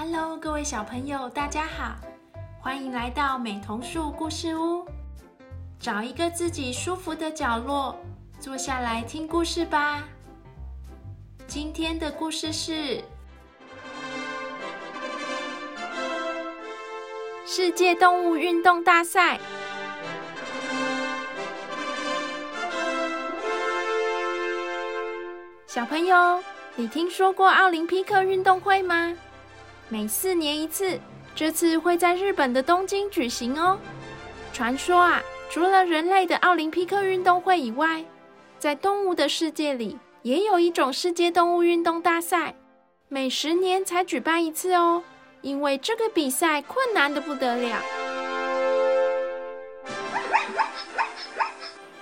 Hello，各位小朋友，大家好，欢迎来到美童树故事屋。找一个自己舒服的角落，坐下来听故事吧。今天的故事是世界动物运动大赛。小朋友，你听说过奥林匹克运动会吗？每四年一次，这次会在日本的东京举行哦。传说啊，除了人类的奥林匹克运动会以外，在动物的世界里，也有一种世界动物运动大赛，每十年才举办一次哦。因为这个比赛困难的不得了。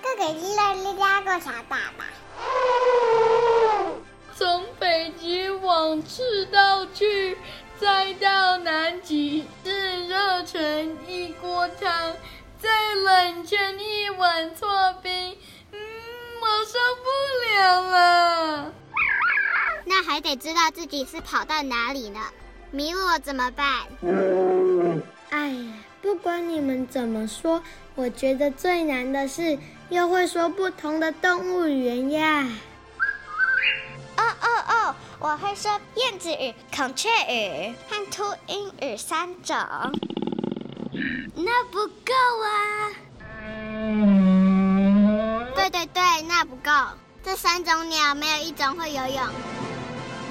哥哥，你来你家过啥爸爸？从北极往赤道去。再到南极，是热成一锅汤，再冷成一碗搓冰，嗯，我受不了了。那还得知道自己是跑到哪里呢？迷路了怎么办？哎呀，不管你们怎么说，我觉得最难的是又会说不同的动物语言呀。哦哦我会说燕子语、孔雀语和秃鹰语三种，那不够啊！对对对，那不够。这三种鸟没有一种会游泳。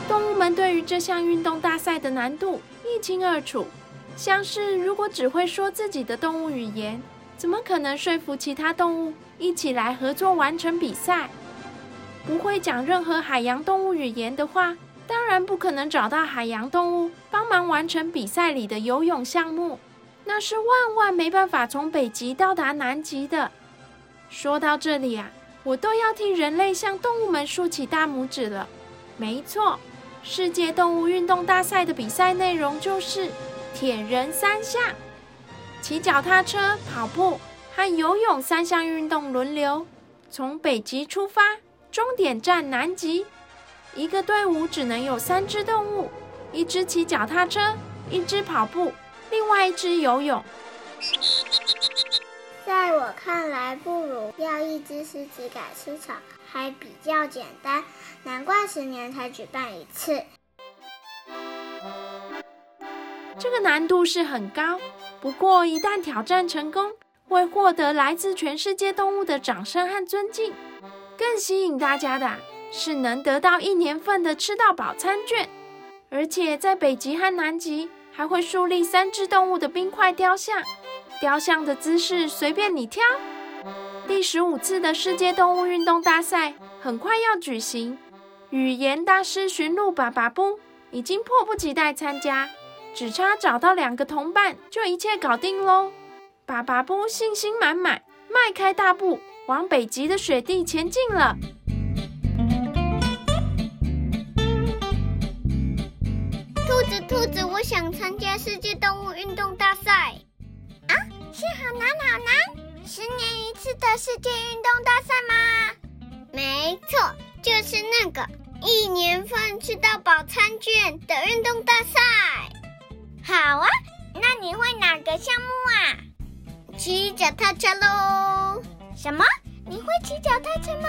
动物们对于这项运动大赛的难度一清二楚，像是如果只会说自己的动物语言，怎么可能说服其他动物一起来合作完成比赛？不会讲任何海洋动物语言的话，当然不可能找到海洋动物帮忙完成比赛里的游泳项目。那是万万没办法从北极到达南极的。说到这里啊，我都要替人类向动物们竖起大拇指了。没错，世界动物运动大赛的比赛内容就是铁人三项，骑脚踏车、跑步和游泳三项运动轮流，从北极出发。终点站南极，一个队伍只能有三只动物：一只骑脚踏车，一只跑步，另外一只游泳。在我看来，不如要一只狮子改吃草还比较简单，难怪十年才举办一次。这个难度是很高，不过一旦挑战成功，会获得来自全世界动物的掌声和尊敬。更吸引大家的是能得到一年份的吃到饱餐券，而且在北极和南极还会树立三只动物的冰块雕像，雕像的姿势随便你挑。第十五次的世界动物运动大赛很快要举行，语言大师驯鹿巴巴布已经迫不及待参加，只差找到两个同伴就一切搞定喽。巴巴布信心满满，迈开大步。往北极的雪地前进了。兔子，兔子，我想参加世界动物运动大赛。啊，是好难好难！十年一次的世界运动大赛吗？没错，就是那个一年份吃到饱餐券的运动大赛。好啊，那你会哪个项目啊？骑脚踏车喽。什么？你会骑脚踏车吗？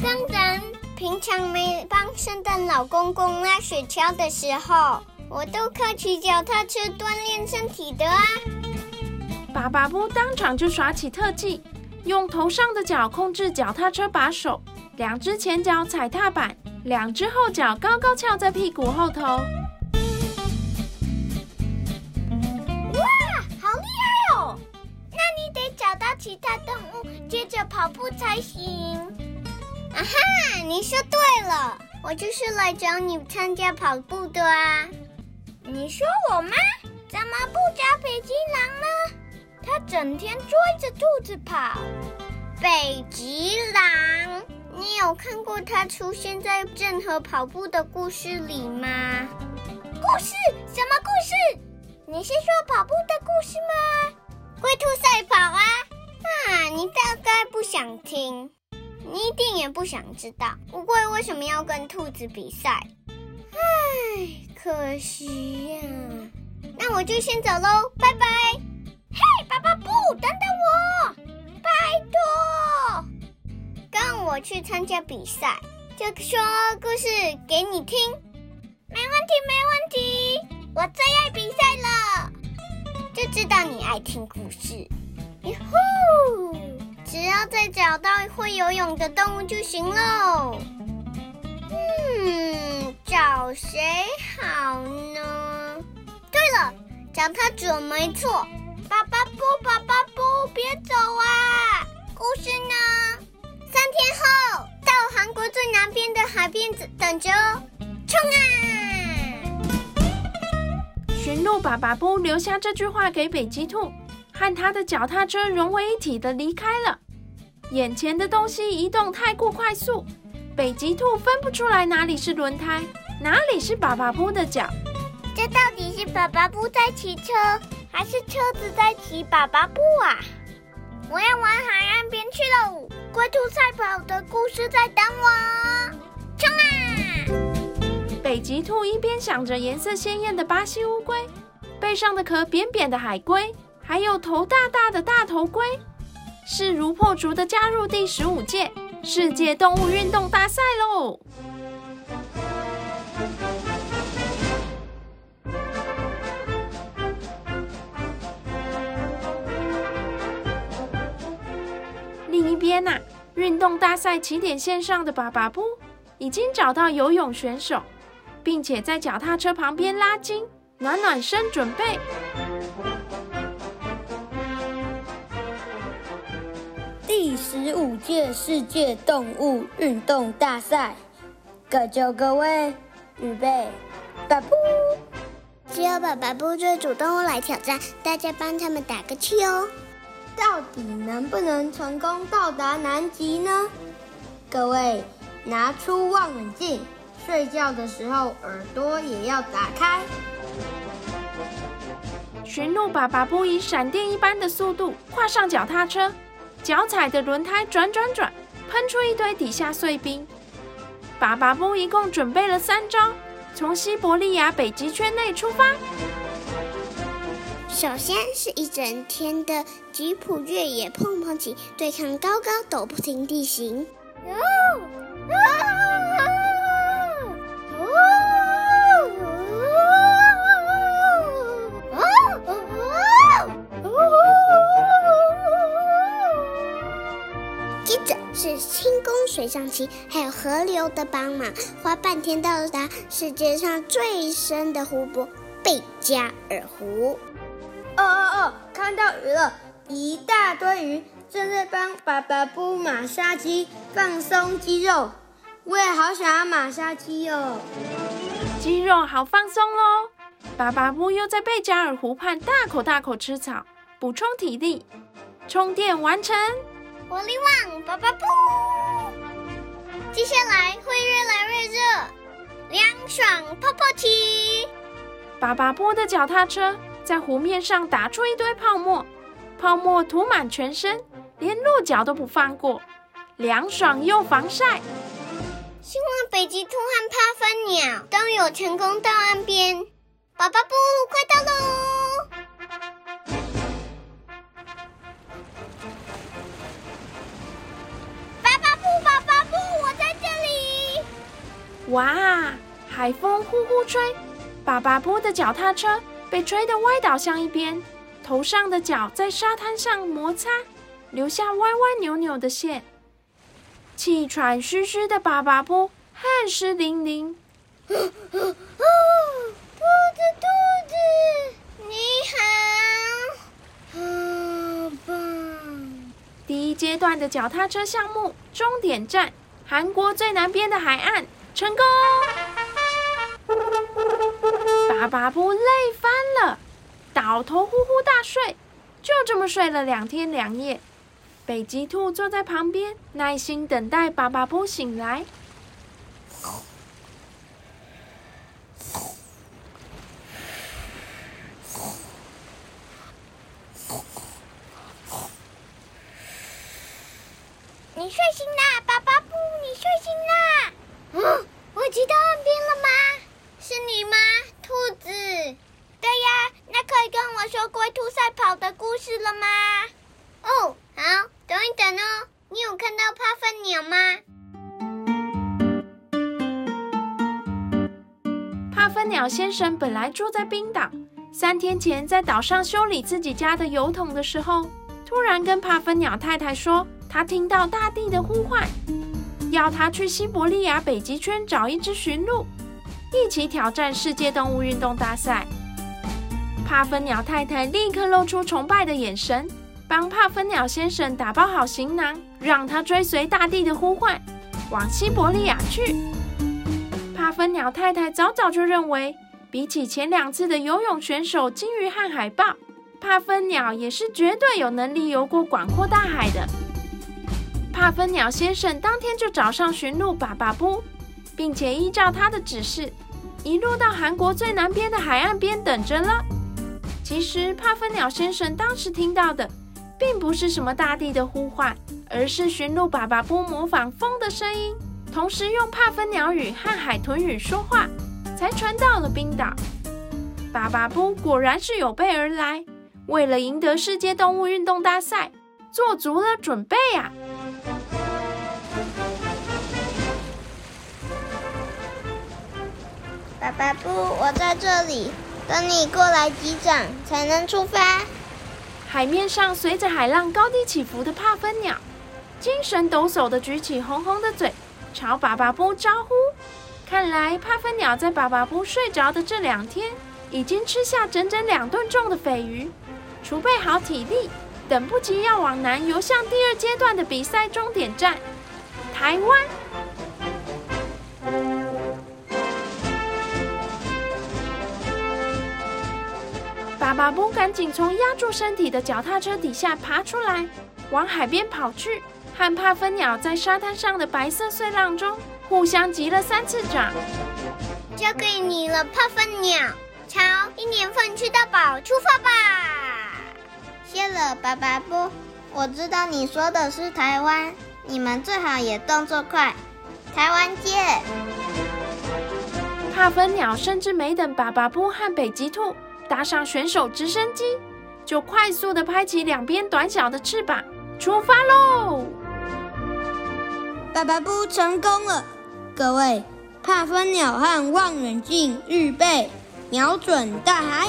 当然，平常没帮圣诞老公公拉雪橇的时候，我都靠骑脚踏车锻炼身体的啊！爸爸不当场就耍起特技，用头上的脚控制脚踏车把手，两只前脚踩踏板，两只后脚高高翘在屁股后头。跑步才行。啊哈，你说对了，我就是来找你参加跑步的啊。你说我吗？怎么不找北极狼呢？它整天追着兔子跑。北极狼，你有看过它出现在任何跑步的故事里吗？故事？什么故事？你是说跑步的故事吗？龟兔赛跑啊！啊，你大概不想听，你一定也不想知道乌龟为什么要跟兔子比赛。唉，可惜呀。那我就先走喽，拜拜。嘿，爸爸不，等等我，拜托，跟我去参加比赛，就说故事给你听。没问题，没问题，我最爱比赛了，就知道你爱听故事。哟呼，只要再找到会游泳的动物就行喽。嗯，找谁好呢？对了，找他准没错。爸爸不，爸爸不，别走啊！故事呢？三天后到韩国最南边的海边等着哦。冲啊！驯鹿爸爸布留下这句话给北极兔，和他的脚踏车融为一体的离开了。眼前的东西移动太过快速。北极兔分不出来哪里是轮胎，哪里是爸爸布的脚。这到底是爸爸布在骑车，还是车子在骑爸爸布啊？我要往海岸边去喽！龟兔赛跑的故事在等我，冲啊！北极兔一边想着颜色鲜艳的巴西乌龟，背上的壳扁扁的海龟，还有头大大的大头龟，势如破竹的加入第十五届。世界动物运动大赛喽！另一边呐，运动大赛起点线上的爸爸布已经找到游泳选手，并且在脚踏车旁边拉筋、暖暖身，准备。十五届世界动物运动大赛，各就各位，预备，巴布！只有爸爸布最主动来挑战，大家帮他们打个气哦。到底能不能成功到达南极呢？各位拿出望远镜，睡觉的时候耳朵也要打开。驯鹿爸爸布以闪电一般的速度跨上脚踏车。脚踩的轮胎转转转，喷出一堆底下碎冰。爸爸布一共准备了三招，从西伯利亚北极圈内出发。首先是一整天的吉普越野碰碰骑，对抗高高陡不平地形。是功水上骑，还有河流的帮忙，花半天到达世界上最深的湖泊贝加尔湖。哦哦哦，看到鱼了，一大堆鱼正在帮爸爸布马杀鸡，放松肌肉。我也好想要马杀鸡哦，肌肉好放松喽。爸爸布又在贝加尔湖畔大口大口吃草，补充体力，充电完成。活力旺，爸爸不。接下来会越来越热，凉爽泡泡骑。爸爸波的脚踏车在湖面上打出一堆泡沫，泡沫涂满全身，连鹿角都不放过，凉爽又防晒。希望北极兔和帕芬鸟都有成功到岸边。爸爸不，快到喽！哇！海风呼呼吹，爸爸波的脚踏车被吹得歪倒向一边，头上的脚在沙滩上摩擦，留下歪歪扭扭的线。气喘吁吁的爸爸波汗湿淋淋。兔子，兔子，你好，好棒！第一阶段的脚踏车项目终点站，韩国最南边的海岸。成功！爸爸不累翻了，倒头呼呼大睡，就这么睡了两天两夜。北极兔坐在旁边，耐心等待爸爸不醒来。先生本来住在冰岛，三天前在岛上修理自己家的油桶的时候，突然跟帕芬鸟太太说，他听到大地的呼唤，要他去西伯利亚北极圈找一只驯鹿，一起挑战世界动物运动大赛。帕芬鸟太太立刻露出崇拜的眼神，帮帕芬鸟先生打包好行囊，让他追随大地的呼唤，往西伯利亚去。帕芬鸟太太早早就认为，比起前两次的游泳选手金鱼和海豹，帕芬鸟也是绝对有能力游过广阔大海的。帕芬鸟先生当天就找上驯鹿爸爸布，并且依照他的指示，一路到韩国最南边的海岸边等着了。其实，帕芬鸟先生当时听到的，并不是什么大地的呼唤，而是驯鹿爸爸波模仿风的声音，同时用帕芬鸟语和海豚语说话，才传到了冰岛。爸爸波果然是有备而来，为了赢得世界动物运动大赛，做足了准备啊！爸爸布，我在这里。等你过来击掌，才能出发。海面上随着海浪高低起伏的帕芬鸟，精神抖擞的举起红红的嘴，朝巴巴布招呼。看来帕芬鸟在爸爸不睡着的这两天，已经吃下整整两顿重的鲱鱼，储备好体力，等不及要往南游向第二阶段的比赛终点站——台湾。爸爸不赶紧从压住身体的脚踏车底下爬出来，往海边跑去，和帕芬鸟在沙滩上的白色碎浪中互相击了三次掌。交给你了，帕芬鸟，朝一年份吃到饱出发吧！谢了，巴巴布。我知道你说的是台湾，你们最好也动作快。台湾见！帕芬鸟甚至没等巴巴布和北极兔。搭上选手直升机，就快速的拍起两边短小的翅膀，出发喽！爸爸不成功了，各位，帕芬鸟和望远镜预备，瞄准大海。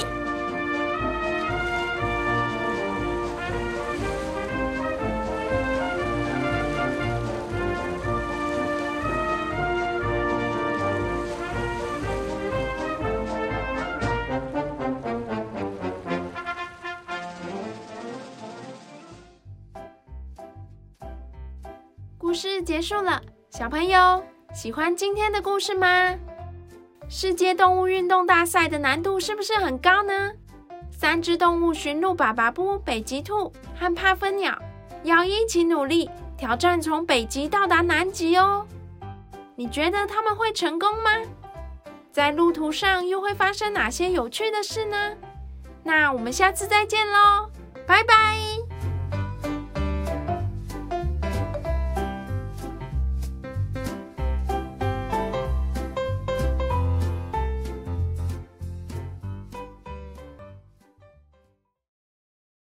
故事结束了，小朋友喜欢今天的故事吗？世界动物运动大赛的难度是不是很高呢？三只动物驯鹿、爸爸布、北极兔和帕芬鸟要一起努力挑战从北极到达南极哦。你觉得他们会成功吗？在路途上又会发生哪些有趣的事呢？那我们下次再见喽，拜拜。